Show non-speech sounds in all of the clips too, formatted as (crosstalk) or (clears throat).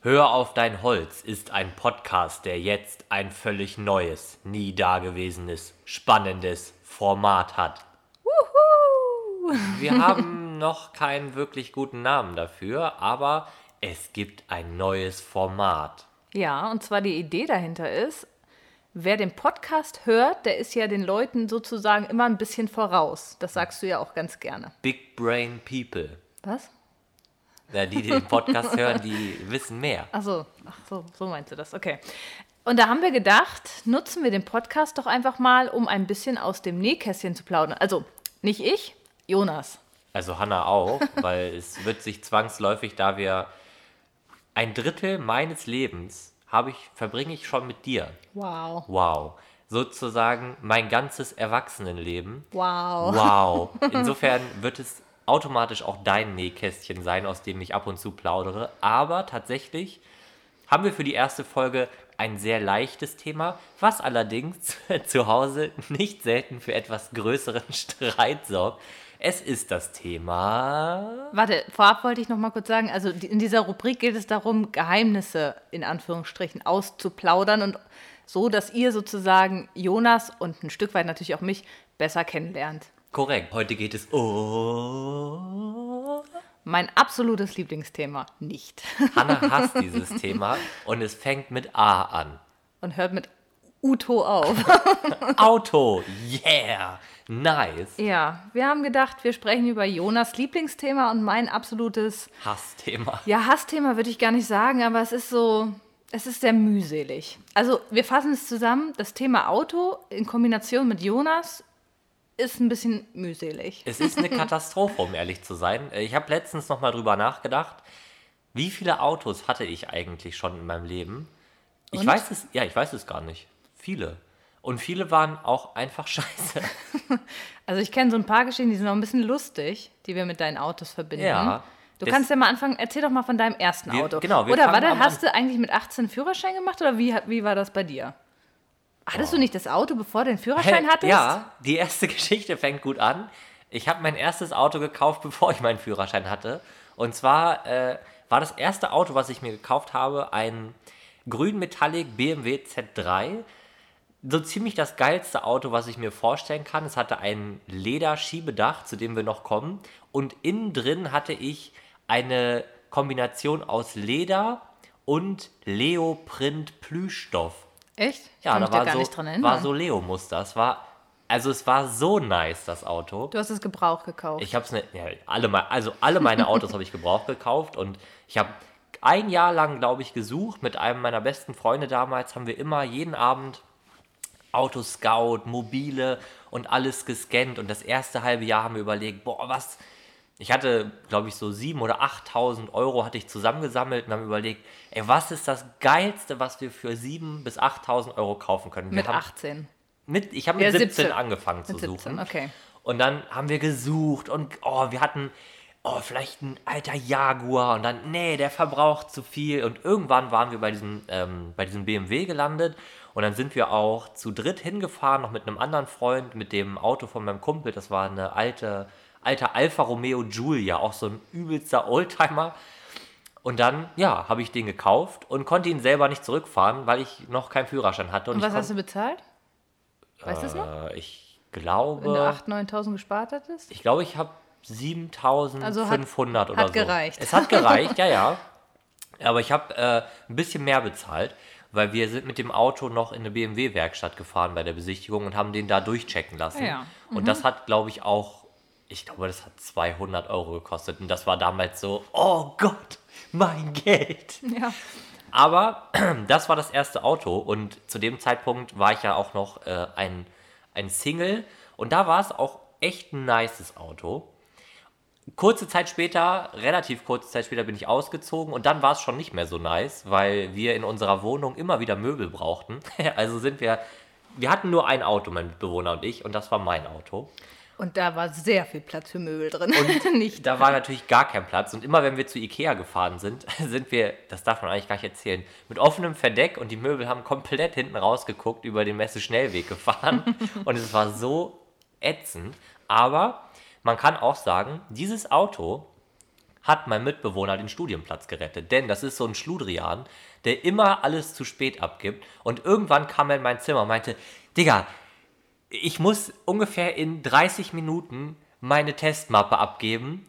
Hör auf dein Holz ist ein Podcast, der jetzt ein völlig neues, nie dagewesenes, spannendes Format hat. Wir haben noch keinen wirklich guten Namen dafür, aber es gibt ein neues Format. Ja, und zwar die Idee dahinter ist, wer den Podcast hört, der ist ja den Leuten sozusagen immer ein bisschen voraus. Das sagst du ja auch ganz gerne. Big Brain People. Was? Ja, die, die den Podcast hören, die (laughs) wissen mehr. Ach so, ach so, so meinst du das. Okay. Und da haben wir gedacht, nutzen wir den Podcast doch einfach mal, um ein bisschen aus dem Nähkästchen zu plaudern. Also nicht ich, Jonas. Also Hanna auch, (laughs) weil es wird sich zwangsläufig, da wir ein Drittel meines Lebens habe ich, verbringe ich schon mit dir. Wow. Wow. Sozusagen mein ganzes Erwachsenenleben. Wow. Wow. (laughs) Insofern wird es automatisch auch dein Nähkästchen sein, aus dem ich ab und zu plaudere. Aber tatsächlich haben wir für die erste Folge ein sehr leichtes Thema, was allerdings (laughs) zu Hause nicht selten für etwas größeren (laughs) Streit sorgt. Es ist das Thema. Warte, vorab wollte ich noch mal kurz sagen, also in dieser Rubrik geht es darum, Geheimnisse in Anführungsstrichen auszuplaudern und so, dass ihr sozusagen Jonas und ein Stück weit natürlich auch mich besser kennenlernt. Korrekt. Heute geht es um. Mein absolutes Lieblingsthema nicht. (laughs) Hannah hasst dieses Thema und es fängt mit A an. Und hört mit Uto auf. (laughs) Auto. Yeah. Nice. Ja, wir haben gedacht, wir sprechen über Jonas Lieblingsthema und mein absolutes, Hassthema. ja, Hassthema würde ich gar nicht sagen, aber es ist so, es ist sehr mühselig. Also, wir fassen es zusammen, das Thema Auto in Kombination mit Jonas ist ein bisschen mühselig. Es ist eine (laughs) Katastrophe, um ehrlich zu sein. Äh, Ich habe letztens noch mal drüber nachgedacht, wie viele Autos hatte ich eigentlich schon in meinem Leben? Ich Und? weiß es, ja, ich weiß es gar nicht. Viele. Und viele waren auch einfach (laughs) scheiße. (laughs) Also, ich kenne so ein paar Geschichten, die sind auch ein bisschen lustig, die wir mit deinen Autos verbinden. Ja, Du das- kannst ja mal anfangen, erzähl doch mal von deinem ersten Wir- Auto. genau, wir oder warte, hast du eigentlich mit 18 einen Führerschein gemacht oder wie, wie war das bei dir? Hattest du nicht das Auto, bevor du den Führerschein hattest? Ja, die erste (laughs) Geschichte fängt gut an. Ich habe mein erstes Auto gekauft, (laughs) bevor ich meinen Führerschein hatte. Und zwar äh, war das erste Auto, was ich mir gekauft habe, ein grün Metallic BMW Z3. So ziemlich das geilste Auto, was ich mir vorstellen kann. Es hatte ein Lederschiebedach, zu dem wir noch kommen. Und innen drin hatte ich eine Kombination aus Leder und Leoprint Plüschstoff. Echt? Ja, Kann da war gar so, nicht dran erinnern. war so Leo-Muster. Es war, also es war so nice, das Auto. Du hast es Gebrauch gekauft. Ich habe es ja, alle, also alle meine Autos (laughs) habe ich gebraucht gekauft und ich habe ein Jahr lang, glaube ich, gesucht. Mit einem meiner besten Freunde damals haben wir immer jeden Abend Autoscout, mobile und alles gescannt. Und das erste halbe Jahr haben wir überlegt, boah, was. Ich hatte, glaube ich, so 7.000 oder 8.000 Euro hatte ich zusammengesammelt und haben überlegt, ey, was ist das Geilste, was wir für 7.000 bis 8.000 Euro kaufen können? Wir mit haben 18. mit, ich habe mit Ja, 17, 17. angefangen zu Mit 17, suchen. okay. Und dann haben wir gesucht und oh, wir hatten oh, vielleicht ein alter Jaguar und dann, nee, der verbraucht zu viel. Und irgendwann waren wir bei diesem, ähm, bei diesem BMW gelandet und dann sind wir auch zu dritt hingefahren, noch mit einem anderen Freund, mit dem Auto von meinem Kumpel. Das war eine alte, alte Alfa Romeo Giulia, auch so ein übelster Oldtimer. Und dann, ja, habe ich den gekauft und konnte ihn selber nicht zurückfahren, weil ich noch keinen Führerschein hatte. Und, Und was hast du bezahlt? Weißt du das noch? äh, Ich Wenn du glaube, 8.000, 9.000 gespart hattest? ich glaube, ich habe 7500 Also oder hat so. gereicht. Es hat gereicht, ja, ja. (laughs) Aber ich habe äh, ein bisschen mehr bezahlt, weil wir sind mit dem Auto noch in eine BMW-Werkstatt gefahren bei der Besichtigung und haben den da durchchecken lassen. Ja. Und das hat, glaube ich, auch, ich glaube, das hat 200 Euro gekostet. Und das war damals so, oh Gott, mein Geld. Ja. Aber (clears throat) das war das erste Auto und zu dem Zeitpunkt war ich ja auch noch äh, ein, ein Single und da war es auch echt ein nices Auto. Kurze Zeit später, relativ kurze Zeit später bin ich ausgezogen und dann war es schon nicht mehr so nice, weil wir in unserer Wohnung immer wieder Möbel brauchten. (laughs) also sind wir, wir hatten nur ein Auto, mein Mitbewohner und ich und das war mein Auto. Und da war sehr viel Platz für Möbel drin. (laughs) nicht. Da war natürlich gar kein Platz. Und immer wenn wir zu Ikea gefahren sind, (laughs) sind wir, das darf man eigentlich gar nicht erzählen, mit offenem Verdeck und die Möbel haben komplett hinten rausgeguckt, über den Messe-Schnellweg gefahren. (laughs) und es war so ätzend. Aber man kann auch sagen, dieses Auto hat mein Mitbewohner den Studienplatz gerettet. Denn das ist so ein Schludrian, der immer alles zu spät abgibt. Und irgendwann kam er in mein Zimmer und meinte, Digga, ich muss ungefähr in 30 Minuten meine Testmappe abgeben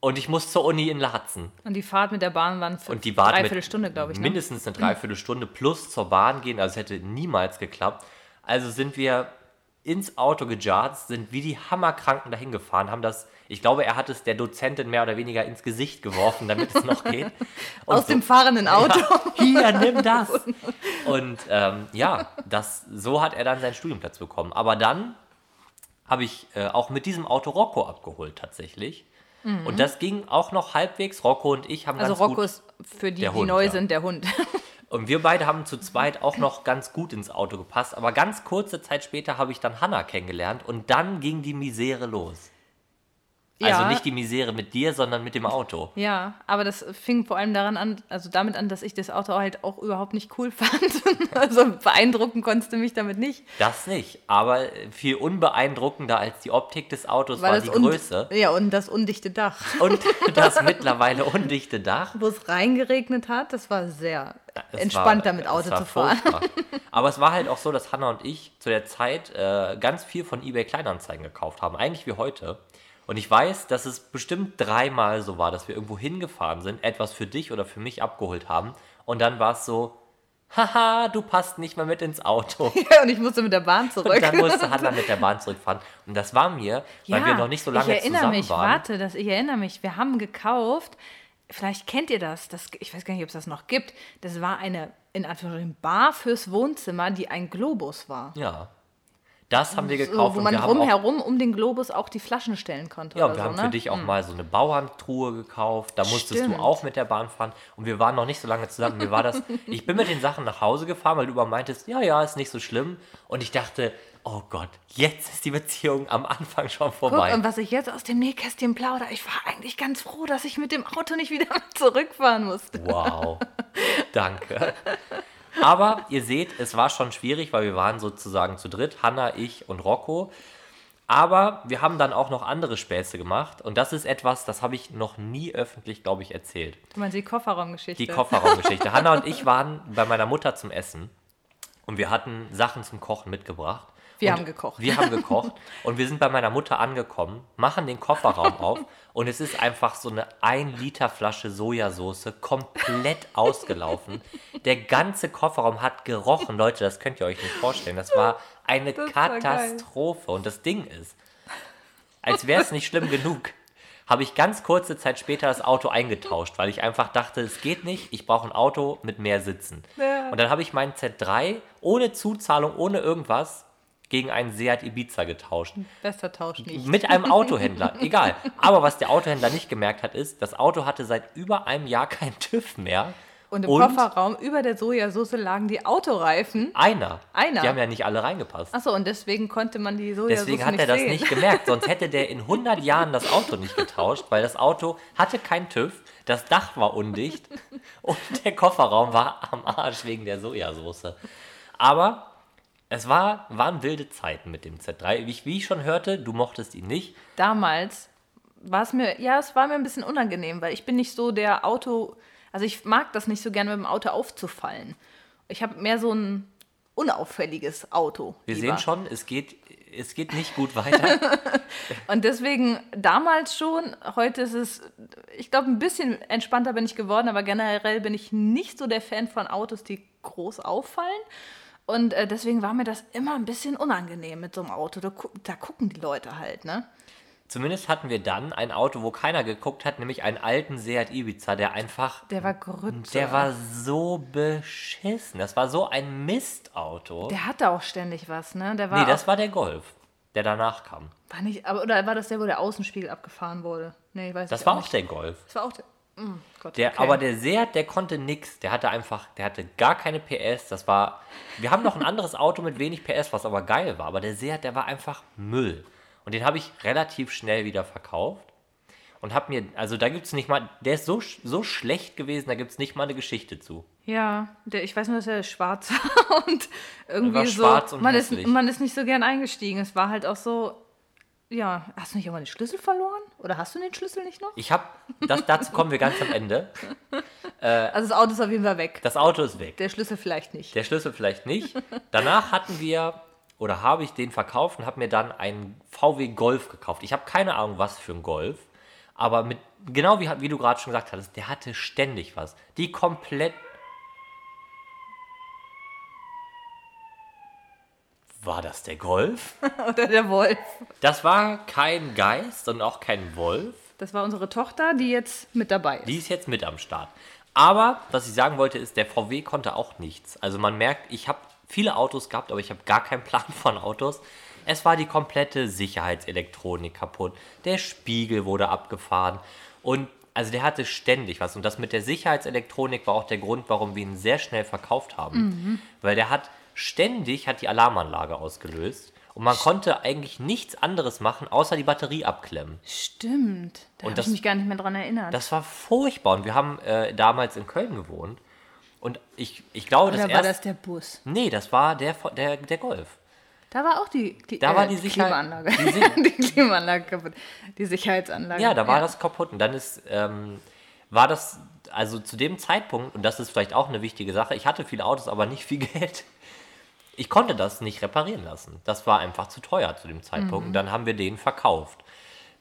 und ich muss zur Uni in Laatzen. Und die Fahrt mit der Bahn waren für Und die Fahrt dreiviertel mit Stunde, glaube ich. Ne? mindestens eine Dreiviertelstunde plus zur Bahn gehen. Also es hätte niemals geklappt. Also sind wir ins Auto gejarzt, sind wie die Hammerkranken dahin gefahren, haben das, ich glaube, er hat es der Dozentin mehr oder weniger ins Gesicht geworfen, damit es noch geht. (laughs) Und Aus dem fahrenden (laughs) Auto. hier, nimm das. (laughs) Und ähm, ja, das, so hat er dann seinen Studienplatz bekommen. Aber dann habe ich äh, auch mit diesem Auto Rocco abgeholt tatsächlich. Und das ging auch noch halbwegs. Rocco und ich haben Also ganz Rocco gut... ist für die, die Hund, neu ja. sind, der Hund. Und wir beide haben zu zweit auch noch ganz gut ins Auto gepasst. Aber ganz kurze Zeit später habe ich dann Hannah kennengelernt und dann ging die Misere los. Also Ja. nicht die Misere mit dir, sondern mit dem Auto. Ja, aber das fing vor allem daran an, also damit an, dass ich das Auto halt auch überhaupt nicht cool (laughs) fand. also beeindrucken konntest du mich damit nicht. Das nicht, aber viel unbeeindruckender als die Optik des Autos war Weil die das un- Größe Ja, und das undichte Dach. und (laughs) das mittlerweile undichte Dach. Wo es reingeregnet hat, das war sehr Es entspannt, war- damit Auto war zu fahren. furchtbar. (laughs) Aber es war halt auch so, dass Hannah und ich zu der Zeit äh, ganz viel von eBay Kleinanzeigen gekauft haben, eigentlich wie heute. Und ich weiß, dass es bestimmt dreimal so war, dass wir irgendwo hingefahren sind, etwas für dich oder für mich abgeholt haben. Und dann war es so, haha, du passt nicht mehr mit ins Auto. (laughs) und ich musste mit der Bahn zurück. Und dann musste Hannah mit der Bahn zurückfahren. Und das war mir, weil wir noch nicht so lange ich erinnere zusammen mich, waren. warte, das, ich erinnere mich, wir haben gekauft, vielleicht kennt ihr das, das, ich weiß gar nicht, ob es das noch gibt, das war eine, in Anführungszeichen, Bar fürs Wohnzimmer, die ein Globus war. Ja. Das haben wir gekauft. wo und man wir haben auch rumherum um den Globus auch die Flaschen stellen konnte. Ja, wir so, haben ne? für dich auch mal so eine Bauerntruhe gekauft. Da musstest Stimmt. du auch mit der Bahn fahren. Und wir waren noch nicht so lange zusammen. Mir war das. (laughs) Ich bin mit den Sachen nach Hause gefahren, weil du über meintest, ja, ja, ist nicht so schlimm. Und ich dachte, oh Gott, jetzt ist die Beziehung am Anfang schon Guck, vorbei. und was ich jetzt aus dem Nähkästchen plaudere, ich war eigentlich ganz froh, dass ich mit dem Auto nicht wieder (laughs) zurückfahren musste. Wow. (laughs) Danke. Aber ihr seht, es war schon schwierig, weil wir waren sozusagen zu dritt, Hanna, ich und Rocco. Aber wir haben dann auch noch andere Späße gemacht. Und das ist etwas, das habe ich noch nie öffentlich, glaube ich, erzählt. Du meinst die Kofferraumgeschichte? Die Kofferraumgeschichte. Hanna und ich waren bei meiner Mutter zum Essen und wir hatten Sachen zum Kochen mitgebracht. Wir und haben gekocht. Wir haben gekocht und wir sind bei meiner Mutter angekommen, machen den Kofferraum auf und es ist einfach so eine 1 Liter Flasche Sojasauce komplett ausgelaufen. Der ganze Kofferraum hat gerochen. Leute, das könnt ihr euch nicht vorstellen. Das war eine Das war. Katastrophe. Und das Ding ist, als wäre es nicht schlimm genug, habe ich ganz kurze Zeit später das Auto eingetauscht, weil ich einfach dachte, es geht nicht, ich brauche ein Auto mit mehr Sitzen. Ja. Und dann habe ich meinen Z3 ohne Zuzahlung, ohne irgendwas gegen einen Seat Ibiza getauscht. Bester Tausch nicht. Mit einem Autohändler, (laughs) egal. Aber was der Autohändler nicht gemerkt hat, ist, das Auto hatte seit über einem Jahr keinen TÜV mehr. Und im Kofferraum über der Sojasauce lagen die Autoreifen. einer. Einer. Die haben ja nicht alle reingepasst. Achso, und deswegen konnte man die Sojasauce Deswegen hat nicht er das sehen. nicht gemerkt. Sonst hätte der in 100 Jahren das Auto nicht getauscht, weil das Auto hatte keinen TÜV, das Dach war undicht (laughs) und der Kofferraum war am Arsch wegen der Sojasauce. Aber es war, waren wilde Zeiten mit dem Z3. Wie ich, wie ich schon hörte, du mochtest ihn nicht. Damals war es mir, ja, es war mir ein bisschen unangenehm, weil ich bin nicht so der Auto, also ich mag das nicht so gerne mit dem Auto aufzufallen. Ich habe mehr so ein unauffälliges Auto. Wir lieber. sehen schon, es geht, es geht nicht gut weiter. (laughs) Und deswegen damals schon, heute ist es, ich glaube, ein bisschen entspannter bin ich geworden, aber generell bin ich nicht so der Fan von Autos, die groß auffallen. Und äh, deswegen war mir das immer ein bisschen unangenehm mit so einem Auto. Da, gu- da gucken die Leute halt, ne? Zumindest hatten wir dann ein Auto, wo keiner geguckt hat, nämlich einen alten Seat Ibiza, der einfach Der war Grütze. Der war so beschissen. Das war so ein Mistauto. Der hatte auch ständig was, ne? Der war nee, das war der Golf, der danach kam. war nicht, aber, oder war das der, wo der Außenspiegel abgefahren wurde? Nee, ich weiß Das ich war auch nicht. der Golf. Das war auch der. Mm, Gott, Der, okay. Aber der Seat, der konnte nix. Der hatte einfach, der hatte gar keine PS. Das war. Wir haben noch ein anderes Auto mit wenig PS, was aber geil war. Aber der Seat, der war einfach Müll. Und den habe ich relativ schnell wieder verkauft. Und habe mir, also da gibt es nicht mal, der ist so, so schlecht gewesen, da gibt es nicht mal eine Geschichte zu. Ja, der, ich weiß nur, dass er schwarz (laughs) war und irgendwie war so. schwarz und man, ist, man ist nicht so gern eingestiegen. Es war halt auch so. Ja, hast du nicht irgendwann den Schlüssel verloren? Oder hast du den Schlüssel nicht noch? Ich habe, dazu kommen wir ganz am Ende. (laughs) Also das Auto ist auf jeden Fall weg. Das Auto ist weg. Der Schlüssel vielleicht nicht. Der Schlüssel vielleicht nicht. Danach hatten wir oder habe ich den verkauft und habe mir dann einen VW Golf gekauft. Ich habe keine Ahnung, was für ein Golf, aber mit genau wie, wie du gerade schon gesagt hattest, der hatte ständig was. Die komplett War das der Golf? (laughs) Oder der Wolf. Das war kein Geist und auch kein Wolf. Das war unsere Tochter, die jetzt mit dabei ist. Die ist jetzt mit am Start. Aber was ich sagen wollte, ist, der VW konnte auch nichts. Also man merkt, ich habe viele Autos gehabt, aber ich habe gar keinen Plan (laughs) von Autos. Es war die komplette Sicherheitselektronik kaputt. Der Spiegel wurde abgefahren. Und also der hatte ständig was. Und das mit der Sicherheitselektronik war auch der Grund, warum wir ihn sehr schnell verkauft haben. Weil der hat ständig hat die Alarmanlage ausgelöst. Und man konnte eigentlich nichts anderes machen, außer die Batterie abklemmen. Stimmt. Da habe das- ich mich gar nicht mehr dran erinnert. Das war furchtbar. Und wir haben äh, damals in Köln gewohnt. Und ich, ich glaube, das Oder war erste. das der Bus? Nee, das war der, der, der Golf. Da war auch die, die, Da war die Sicherheit- Klimaanlage. die (laughs) Die, Klimaanlage kaputt. Die Sicherheitsanlage. Ja, da war das kaputt. Und dann ist, ähm, war das, also zu dem Zeitpunkt, und das ist vielleicht auch eine wichtige Sache, ich hatte viele Autos, aber nicht viel (laughs) Geld. Ich konnte das nicht reparieren lassen. Das war einfach zu teuer zu dem Zeitpunkt. Und dann haben wir den verkauft.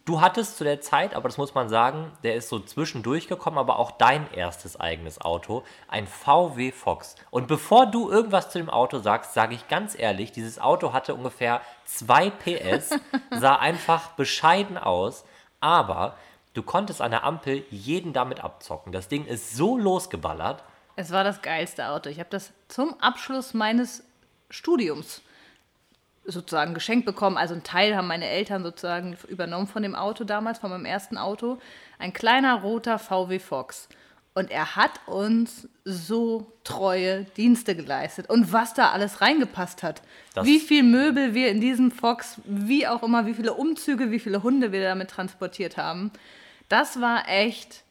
Du hattest zu der Zeit, aber das muss man sagen, der ist so zwischendurch gekommen, aber auch dein erstes eigenes Auto, ein VW Fox. Und bevor du irgendwas zu dem Auto sagst, sage ich ganz ehrlich, dieses Auto hatte ungefähr 2 PS, (laughs) sah einfach bescheiden aus, aber du konntest an der Ampel jeden damit abzocken. Das Ding ist so losgeballert. Es war das geilste Auto. Ich habe das zum Abschluss meines Studiums sozusagen geschenkt bekommen. Also ein Teil haben meine Eltern sozusagen übernommen von dem Auto damals, von meinem ersten Auto. Ein kleiner roter VW Fox. Und er hat uns so treue Dienste geleistet. Und was da alles reingepasst hat. Das- wie viel Möbel wir in diesem Fox, wie auch immer, wie viele Umzüge, wie viele Hunde wir damit transportiert haben. Das war echt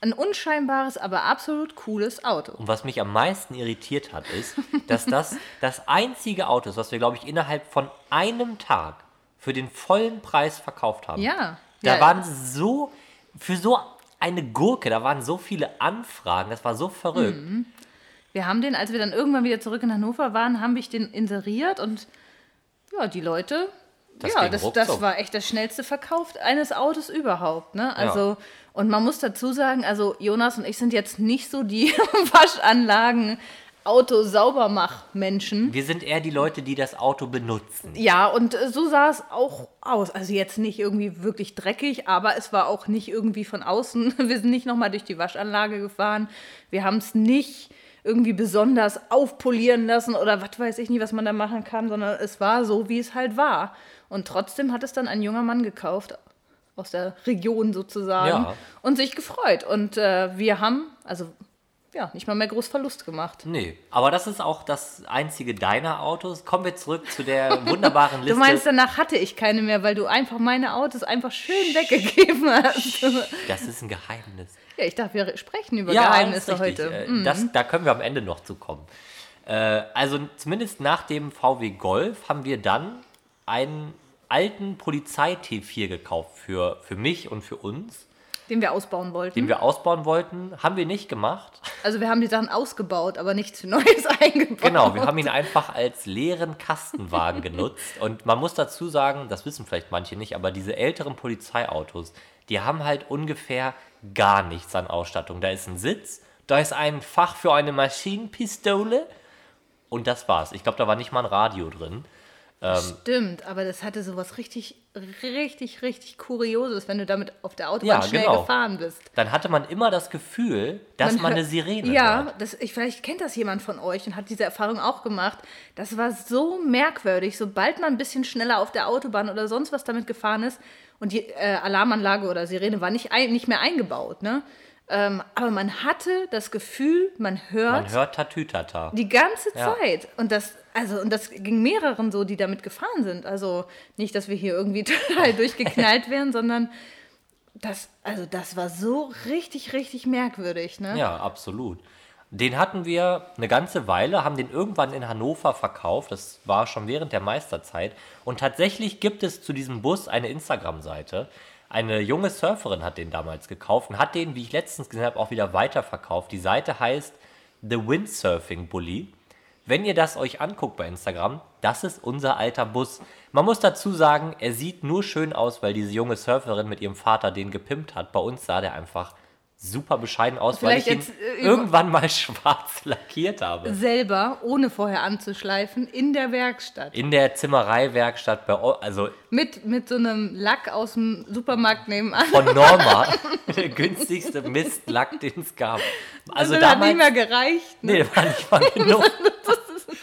ein unscheinbares, aber absolut cooles Auto. Und was mich am meisten irritiert hat, ist, dass das (laughs) das einzige Auto ist, was wir, glaube ich, innerhalb von einem Tag für den vollen Preis verkauft haben. Ja. Da ja, waren so, für so eine Gurke, da waren so viele Anfragen, das war so verrückt. Mhm. Wir haben den, als wir dann irgendwann wieder zurück in Hannover waren, haben wir den inseriert und ja, die Leute, Das ja, das, das war echt das schnellste Verkauf eines Autos überhaupt. Ne? Also, und man muss dazu sagen, also Jonas und ich sind jetzt nicht so die (laughs) Waschanlagen, Auto-Saubermach-Menschen. Wir sind eher die Leute, die das Auto benutzen. Ja, und äh, so sah es auch aus. Also jetzt nicht irgendwie wirklich dreckig, aber es war auch nicht irgendwie von außen. (laughs) Wir sind nicht nochmal durch die Waschanlage gefahren. Wir haben es nicht irgendwie besonders aufpolieren lassen oder was weiß ich nicht, was man da machen kann, sondern es war so, wie es halt war. Und trotzdem hat es dann ein junger Mann gekauft aus der Region sozusagen Ja. und sich gefreut. Und äh, wir haben, also ja, nicht mal mehr groß Verlust gemacht. Nee, aber das ist auch das einzige deiner Autos. Kommen wir zurück zu der wunderbaren Liste. (laughs) Du meinst, danach hatte ich keine mehr, weil du einfach meine Autos einfach schön weggegeben hast. das ist ein Geheimnis. ja, ich dachte, wir sprechen über Ja, Geheimnisse heute. Äh, Mhm. Das, da können wir am Ende noch zu kommen. Äh, also zumindest nach dem VW Golf haben wir dann einen alten Polizei-T4 gekauft für, für mich und für uns, Den wir ausbauen wollten. den wir ausbauen wollten. Haben wir nicht gemacht. also wir haben die Sachen ausgebaut, aber nichts Neues (laughs) eingebaut. Genau, wir haben ihn einfach als leeren Kastenwagen genutzt. Und man muss dazu sagen, das wissen vielleicht manche nicht, aber diese älteren Polizeiautos, die haben halt ungefähr gar nichts an Ausstattung. Da ist ein Sitz, da ist ein Fach für eine Maschinenpistole und das war's. Ich glaube, da war nicht mal ein Radio drin. Stimmt, aber das hatte sowas richtig, richtig, richtig Kurioses, wenn du damit auf der Autobahn Ja, schnell genau. gefahren bist. Dann hatte man immer das Gefühl, dass man, hört- eine Sirene Ja, hört. ich, vielleicht kennt das jemand von euch und hat diese Erfahrung auch gemacht. Das war so merkwürdig. Sobald man ein bisschen schneller auf der Autobahn oder sonst was damit gefahren ist und die äh, Alarmanlage oder Sirene war nicht, ein, nicht mehr eingebaut, ne? Ähm, aber man hatte das Gefühl, man hört, Man hört Tatütata. die ganze Ja. Zeit. Und das, also, und das ging mehreren so, die damit gefahren sind. Also nicht, dass wir hier irgendwie (laughs) total durchgeknallt (laughs) wären, sondern das, also das war so richtig, richtig merkwürdig, ne? Ja, absolut. Den hatten wir eine ganze Weile, haben den irgendwann in Hannover verkauft. Das war schon während der Meisterzeit. Und tatsächlich gibt es zu diesem Bus eine Instagram-Seite. Eine junge Surferin hat den damals gekauft und hat den, wie ich letztens gesehen habe, auch wieder weiterverkauft. Die Seite heißt The Windsurfing Bully. Wenn ihr das euch anguckt bei Instagram, das ist unser alter Bus. Man muss dazu sagen, er sieht nur schön aus, weil diese junge Surferin mit ihrem Vater den gepimpt hat. Bei uns sah der einfach super bescheiden aus, weil ich Vielleicht ihn jetzt, äh, irgendwann mal (laughs) schwarz lackiert habe. Selber, ohne vorher anzuschleifen, in der Werkstatt. In der Zimmereiwerkstatt bei o- also Mit, mit so einem Lack aus dem Supermarkt nebenan. von Norma, (laughs) (laughs) der günstigste Mistlack, den es gab. Also das hat nicht damals, mehr gereicht. Ne? nee, war nicht mal genug.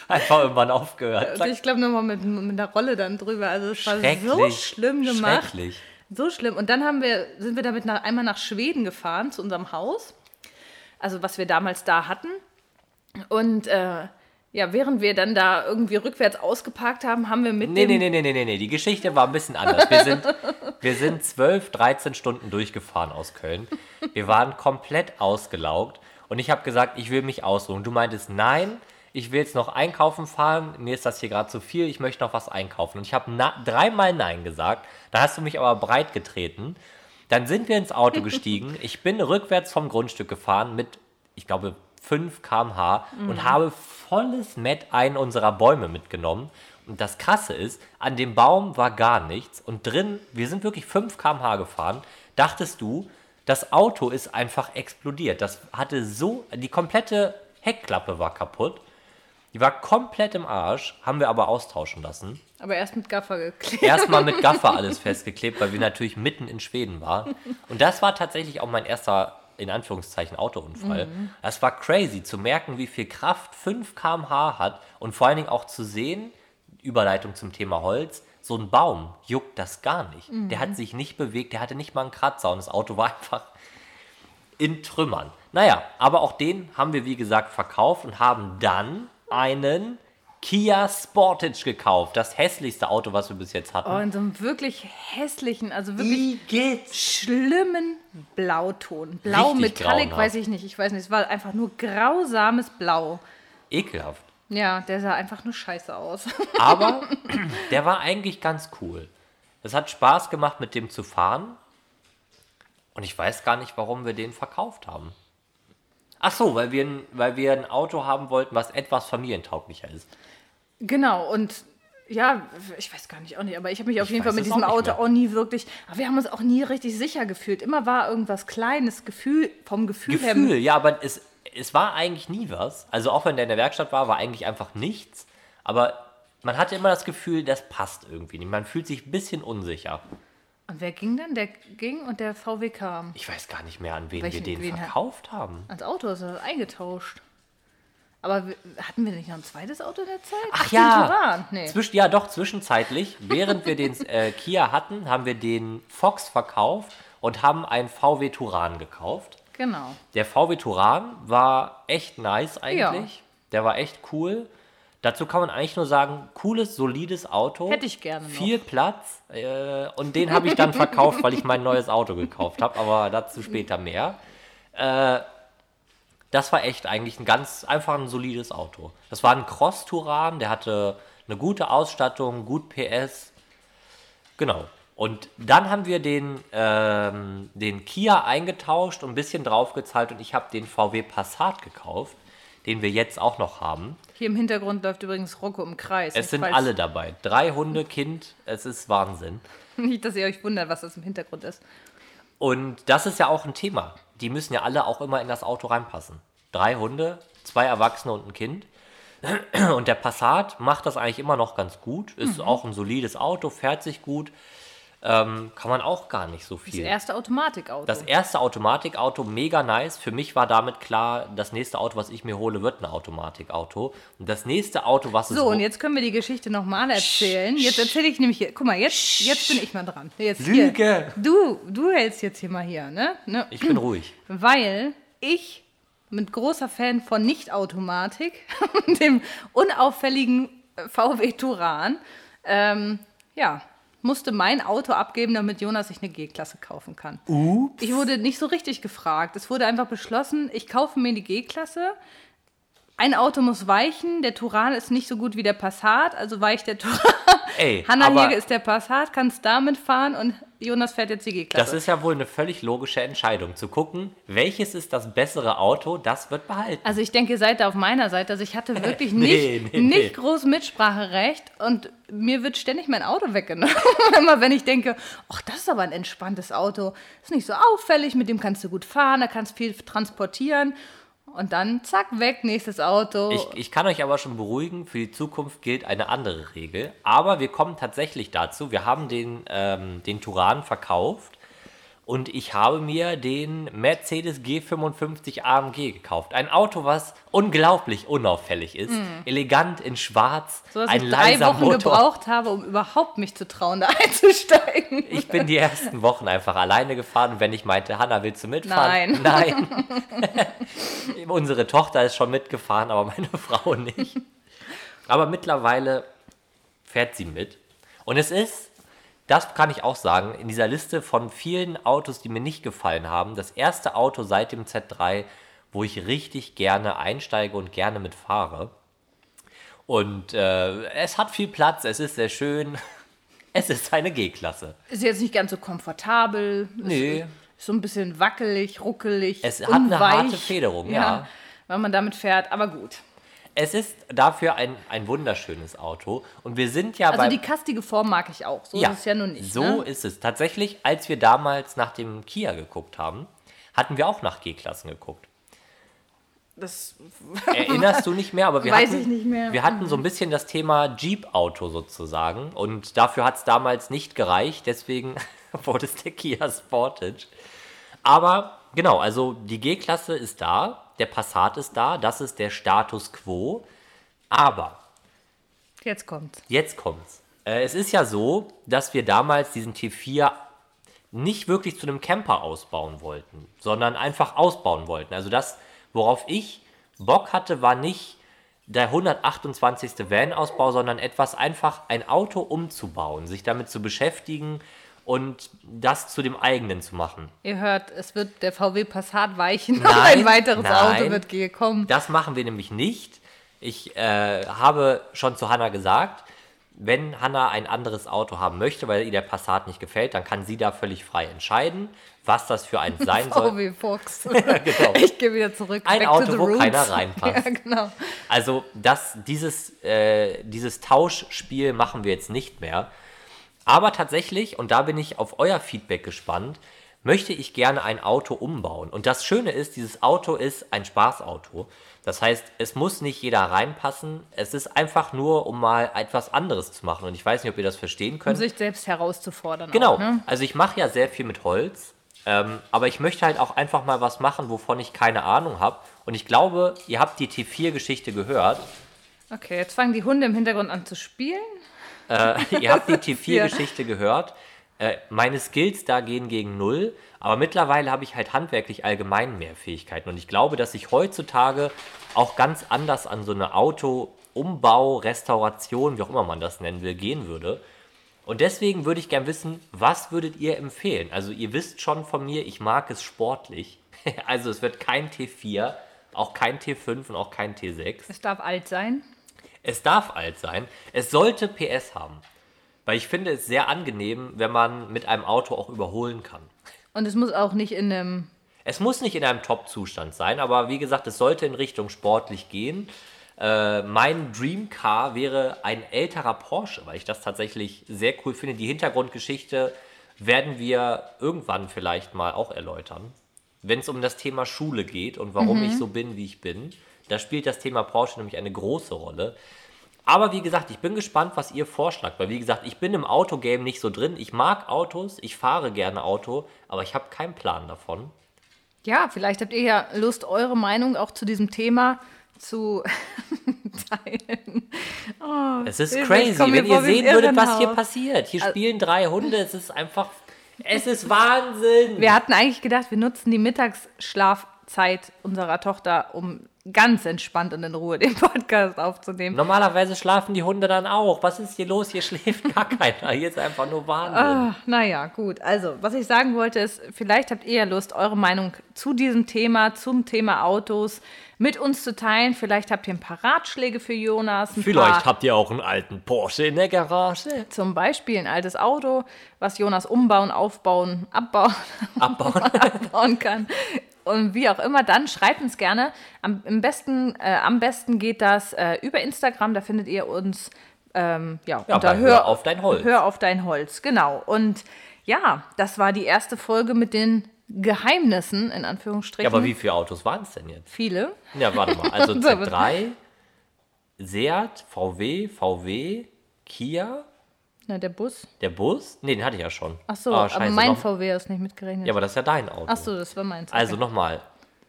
Einfach irgendwann aufgehört. Also ich glaube nochmal mit, mit der Rolle dann drüber. Also es war so schlimm gemacht. Schrecklich. So schlimm. Und dann haben wir, sind wir damit nach, einmal nach Schweden gefahren, zu unserem Haus. Also was wir damals da hatten. Und äh, ja, während wir dann da irgendwie rückwärts ausgeparkt haben, haben wir mit Nee, dem... nee, nee, nee, nee, nee, die Geschichte war ein bisschen anders. Wir sind, (laughs) wir sind 12, 13 Stunden durchgefahren aus Köln. Wir waren komplett ausgelaugt und ich habe gesagt, ich will mich ausruhen. Du meintest, nein, ich will jetzt noch einkaufen fahren, mir ist das hier gerade zu viel, ich möchte noch was einkaufen. Und ich habe dreimal Nein gesagt, da hast du mich aber breit getreten. Dann sind wir ins Auto gestiegen, (laughs) ich bin rückwärts vom Grundstück gefahren mit, ich glaube, 5 km/h und habe volles Met einen unserer Bäume mitgenommen. Und das Krasse ist, an dem Baum war gar nichts und drin, wir sind wirklich 5 km/h gefahren, dachtest du, das Auto ist einfach explodiert. Das hatte so, die komplette Heckklappe war kaputt. Die war komplett im Arsch, haben wir aber austauschen lassen. Aber erst mit Gaffer geklebt. Erstmal mit (laughs) Gaffer alles festgeklebt, weil wir natürlich mitten in Schweden waren. Und das war tatsächlich auch mein erster, in Anführungszeichen, Autounfall. Das war crazy, zu merken, wie viel Kraft 5 km/h hat und vor allen Dingen auch zu sehen, Überleitung zum Thema Holz, so ein Baum juckt das gar nicht. Der hat sich nicht bewegt, der hatte nicht mal einen Kratzer und das Auto war (laughs) einfach in Trümmern. Naja, aber auch den haben wir, wie gesagt, verkauft und haben dann einen Kia Sportage gekauft. Das hässlichste Auto, was wir bis jetzt hatten. Oh, in so einem wirklich hässlichen, also wirklich geht's? schlimmen Blauton. Blau Richtig Metallic, grauenhaft. weiß ich nicht. Ich weiß nicht, es war einfach nur grausames Blau. Ekelhaft. Ja, der sah einfach nur scheiße aus. (laughs) Aber der war eigentlich ganz cool. Es hat Spaß gemacht, mit dem zu fahren. Und ich weiß gar nicht, warum wir den verkauft haben. Ach so, weil wir, ein- weil wir ein Auto haben wollten, was etwas familientauglicher ist. genau, und ja, ich weiß gar nicht auch nicht, aber ich habe mich auf Ich jeden Fall mit es diesem auch Auto mehr. auch nie wirklich, aber wir haben uns auch nie richtig sicher gefühlt. Immer war irgendwas Kleines, Gefühl, vom Gefühl, Gefühl, her. ja, aber es, es war eigentlich nie was. Also auch wenn der in der Werkstatt war, war eigentlich einfach nichts. Aber man hatte immer das Gefühl, das passt irgendwie nicht. Man fühlt sich ein bisschen unsicher. Und wer ging denn? Der ging und der VW kam. Ich weiß gar nicht mehr, an wen Welchen- wir den wen hat- verkauft haben. Ans Auto ist er eingetauscht. Aber wir- hatten wir nicht noch ein zweites Auto in der Zeit? Ach ja. Nee. Zwischen, ja doch, zwischenzeitlich, während wir den äh, Kia hatten, haben wir den Fox verkauft und haben einen VW Turan gekauft. Genau. Der VW Turan war echt nice eigentlich. Der war echt cool. Dazu kann man eigentlich nur sagen, cooles, solides Auto. Hätte ich gerne noch. Viel Platz. Äh, und den habe ich dann verkauft, weil ich mein neues Auto gekauft habe. Aber dazu später mehr. Äh, das war echt eigentlich ein ganz einfach ein solides Auto. Das war ein Cross-Turan, der hatte eine gute Ausstattung, gut PS. Genau. Und dann haben wir den, ähm, den Kia eingetauscht und ein bisschen draufgezahlt und ich habe den VW Passat gekauft, den wir jetzt auch noch haben. Hier im Hintergrund läuft übrigens Rocco im Kreis. Es sind Falls- alle dabei. Drei Hunde, Kind, es ist Wahnsinn. (laughs) Nicht, dass ihr euch wundert, was das im Hintergrund ist. Und das ist ja auch ein Thema. Die müssen ja alle auch immer in das Auto reinpassen. Drei Hunde, zwei Erwachsene und ein Kind. (clears throat) Und der Passat macht das eigentlich immer noch ganz gut. Ist auch ein solides Auto, fährt sich gut. Ähm, kann man auch gar nicht so Das viel. erste Automatikauto. Das erste Automatikauto, mega nice. Für mich war damit klar, das nächste Auto, was ich mir hole, wird ein Automatikauto. Und das nächste Auto, was es so, und jetzt können wir die Geschichte nochmal erzählen. Jetzt erzähle ich nämlich hier. Guck mal, jetzt, jetzt bin ich mal dran. Jetzt Lüge! Hier. Du, du hältst jetzt hier mal hier, ne? ne? Ich bin ruhig. (clears throat) Weil ich mit großer Fan von Nicht-Automatik, (laughs) dem unauffälligen VW Turan, ähm, ja, musste mein Auto abgeben, damit Jonas sich eine G-Klasse kaufen kann. Ups. Ich wurde nicht so richtig gefragt. Es wurde einfach beschlossen, ich kaufe mir die G-Klasse. Ein Auto muss weichen. Der Turan ist nicht so gut wie der Passat, also weicht der Turan. (laughs) Ey, Hanna aber Hege ist der Passat, kannst damit fahren und Jonas fährt jetzt die G-Klasse. das ist ja wohl eine völlig logische Entscheidung. Zu gucken, welches ist das bessere Auto, das wird behalten. Also ich denke, ihr seid da auf meiner Seite. Also ich hatte (laughs) wirklich Nee, nicht, nee, nee. nicht groß Mitspracherecht und mir wird ständig mein Auto weggenommen. (laughs) Immer wenn ich denke, ach, das ist aber ein entspanntes Auto. Ist nicht so auffällig, mit dem kannst du gut fahren, da kannst viel transportieren. Und dann zack, weg, nächstes Auto. Ich, ich kann euch aber schon beruhigen, für die Zukunft gilt eine andere Regel. Aber wir kommen tatsächlich dazu. Wir haben den, ähm, den Turan verkauft und ich habe mir den Mercedes G55 AMG gekauft. Ein Auto, was unglaublich unauffällig ist. Elegant in schwarz, so dass ein ich drei Wochen Motor. gebraucht habe, um überhaupt mich zu trauen, da (laughs) einzusteigen. Ich bin die ersten Wochen einfach alleine gefahren wenn ich meinte, Hanna, willst du mitfahren? Nein. (laughs) Nein. (laughs) Unsere Tochter ist schon mitgefahren, aber meine Frau nicht. Aber mittlerweile fährt sie mit. Und es ist, das kann ich auch sagen, in dieser Liste von vielen Autos, die mir nicht gefallen haben, das erste Auto seit dem Z3, wo ich richtig gerne einsteige und gerne mitfahre. Und äh, es hat viel Platz, es ist sehr schön. (laughs) Es ist eine G-Klasse. Ist jetzt nicht ganz so komfortabel. Nee. Ist, so ein bisschen wackelig, ruckelig. Es hat eine unweich. harte Federung, ja. Wenn man damit fährt, aber gut. Es ist dafür ein, ein wunderschönes Auto. Und wir sind ja Also bei. die kastige Form mag ich auch. So ist es ja nun nicht. So ne? ist es. Tatsächlich, als wir damals nach dem Kia geguckt haben, hatten wir auch nach G-Klassen geguckt. Das (laughs) (laughs) Erinnerst du nicht mehr? Aber wir Weiß hatten, ich nicht mehr. Wir hatten so ein bisschen das Thema Jeep-Auto sozusagen. Und dafür hat es damals nicht gereicht. Deswegen (laughs) wurde es der Kia Sportage. Aber genau, also die G-Klasse ist da. Der Passat ist da. Das ist der Status quo. Aber Jetzt kommt's. Jetzt kommt's. Äh, es ist ja so, dass wir damals diesen T4 nicht wirklich zu einem Camper ausbauen wollten, sondern einfach ausbauen wollten. Also das, worauf ich Bock hatte, war nicht der 128. Van-Ausbau, sondern etwas einfach ein Auto umzubauen, sich damit zu beschäftigen und das zu dem eigenen zu machen. Ihr hört, es wird der VW Passat weichen. Nein, ein weiteres nein. Auto wird gekommen. Das machen wir nämlich nicht. Ich äh, habe schon zu Hanna gesagt, wenn Hanna ein anderes Auto haben möchte, weil ihr der Passat nicht gefällt, dann kann sie da völlig frei entscheiden, was das für eins (laughs) sein soll. VW Fox. (laughs) (laughs) Genau. Ich gehe wieder zurück. Ein back Auto, wo roots. keiner reinpasst. Ja, genau. Also das, dieses, äh, dieses Tauschspiel machen wir jetzt nicht mehr. Aber tatsächlich, und da bin ich auf euer Feedback gespannt, möchte ich gerne ein Auto umbauen. Und das Schöne ist, dieses Auto ist ein Spaßauto. Das heißt, es muss nicht jeder reinpassen. Es ist einfach nur, um mal etwas anderes zu machen. Und ich weiß nicht, ob ihr das verstehen Um könnt. sich selbst herauszufordern. Genau. Auch, ne? Also ich mache ja sehr viel mit Holz. Ähm, aber ich möchte halt auch einfach mal was machen, wovon ich keine Ahnung habe. Und ich glaube, ihr habt die T4-Geschichte gehört. Okay, jetzt fangen die Hunde im Hintergrund an zu spielen. Äh, (laughs) ihr habt die (laughs) T4-Geschichte gehört. Äh, meine Skills da gehen gegen null, aber mittlerweile habe ich halt handwerklich allgemein mehr Fähigkeiten. Und ich glaube, dass ich heutzutage auch ganz anders an so eine Auto-Umbau, Restauration, wie auch immer man das nennen will, gehen würde. Und deswegen würde ich gern wissen, was würdet ihr empfehlen? Also ihr wisst schon von mir, ich mag es sportlich. (laughs) Also es wird kein T4, auch kein T5 und auch kein T6. Es darf alt sein. Es darf alt sein. Es sollte PS haben. Weil ich finde es sehr angenehm, wenn man mit einem Auto auch überholen kann. Und es muss auch nicht in einem. Es muss nicht in einem Top-Zustand sein, aber wie gesagt, es sollte in Richtung sportlich gehen. Äh, mein Dream Car wäre ein älterer Porsche, weil ich das tatsächlich sehr cool finde. Die Hintergrundgeschichte werden wir irgendwann vielleicht mal auch erläutern. Wenn es um das Thema Schule geht und warum ich so bin, wie ich bin, da spielt das Thema Porsche nämlich eine große Rolle. Aber wie gesagt, ich bin gespannt, was ihr vorschlagt, weil wie gesagt, ich bin im Autogame nicht so drin. Ich mag Autos, ich fahre gerne Auto, aber ich habe keinen Plan davon. Ja, vielleicht habt ihr ja Lust, eure Meinung auch zu diesem Thema zu (laughs) teilen. Oh, Es ist crazy, wenn ihr sehen würdet, was hier passiert. Hier spielen drei Hunde, es ist einfach, es ist Wahnsinn. Wir hatten eigentlich gedacht, wir nutzen die Mittagsschlafzeit unserer Tochter, um ganz entspannt und in Ruhe den Podcast aufzunehmen. Normalerweise schlafen die Hunde dann auch. Was ist hier los? Hier schläft gar (laughs) keiner. Hier ist einfach nur Wahnsinn. Ah, naja, gut. Also, was ich sagen wollte ist, vielleicht habt ihr ja Lust, eure Meinung zu diesem Thema, zum Thema Autos mit uns zu teilen. Vielleicht habt ihr ein paar Ratschläge für Jonas. Vielleicht habt ihr auch einen alten Porsche in der Garage. zum Beispiel ein altes Auto, was Jonas umbauen, aufbauen, abbauen, Abbauen. (laughs) abbauen kann. Und wie auch immer, dann schreibt uns gerne. Am, besten, äh, am besten geht das äh, über Instagram, da findet ihr uns ähm, ja, Ja, unter bei Hör auf dein Holz. Hör auf dein Holz, genau. Und ja, das war die erste Folge mit den Geheimnissen, in Anführungsstrichen. Ja, aber wie viele Autos waren es denn jetzt? Viele. Ja, warte mal. Also (laughs) Z3, Seat, VW, VW, Kia, Na, der Bus. der Bus. Nee, den hatte ich ja schon. Ach so, Ah, aber mein noch- VW ist nicht mitgerechnet. Ja, aber das ist ja dein Auto. Ach so, das war meins. Also Okay. nochmal.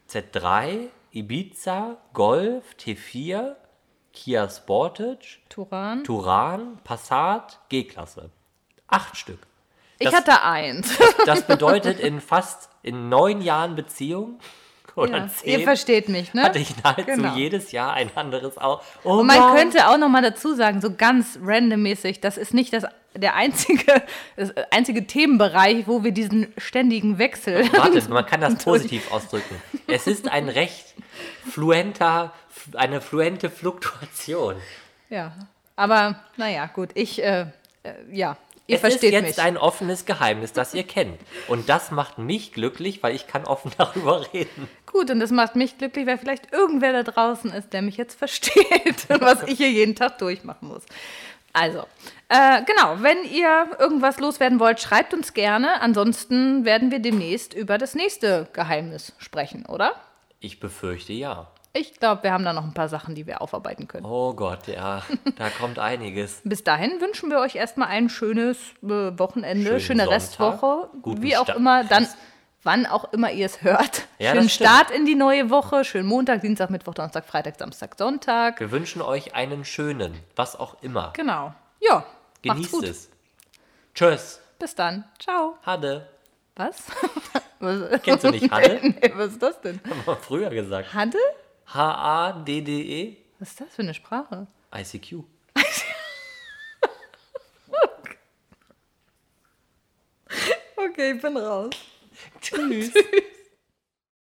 Z3, Ibiza, Golf, T4, Kia Sportage, Turan. Turan, Passat, G-Klasse. Acht Stück. ich das- hatte eins. Das bedeutet (laughs) in fast in neun Jahren Beziehung oder Ja, zehn ihr versteht mich, ne? hatte ich nahezu Genau. jedes Jahr ein anderes Auto. Oh Und man Gott. könnte auch noch mal dazu sagen, so ganz randommäßig, das ist nicht das, der einzige, (laughs) das einzige Themenbereich, wo wir diesen ständigen Wechsel. Warte, (laughs) man kann das positiv ausdrücken. Es ist ein recht fluenter, eine fluente Fluktuation. ja, aber naja, gut, ich, äh, äh, ja, ihr es versteht ist jetzt mich. ein offenes Geheimnis, das ihr kennt. Und das macht mich glücklich, weil ich kann offen (laughs) darüber reden. Gut, und das macht mich glücklich, weil vielleicht irgendwer da draußen ist, der mich jetzt versteht, (laughs) was ich hier jeden Tag durchmachen muss. Also, äh, genau, wenn ihr irgendwas loswerden wollt, schreibt uns gerne. Ansonsten werden wir demnächst über das nächste Geheimnis sprechen, oder? Ich befürchte ja. Ich glaube, wir haben da noch ein paar Sachen, die wir aufarbeiten können. Oh Gott, ja, da kommt einiges. (laughs) Bis dahin wünschen wir euch erstmal ein schönes äh, Wochenende, Schönen schöne Sonntag, Restwoche, wie auch Sta- immer, dann, wann auch immer ihr es hört. (laughs) Ja, schönen. Start in die neue Woche, schönen Montag, Dienstag, Mittwoch, Donnerstag, Freitag, Samstag, Sonntag. Wir wünschen euch einen schönen, was auch immer. Genau. Ja, Genießt es. Tschüss. Bis dann. Ciao. Hadde. Was? (laughs) was? Kennst du nicht Hadde? nee, was ist das denn? Haben wir früher gesagt. Hadde? H-A-D-D-E. Was ist das für eine Sprache? ICQ. (laughs) Okay, ich bin raus. Tschüss. (laughs) Tschüss.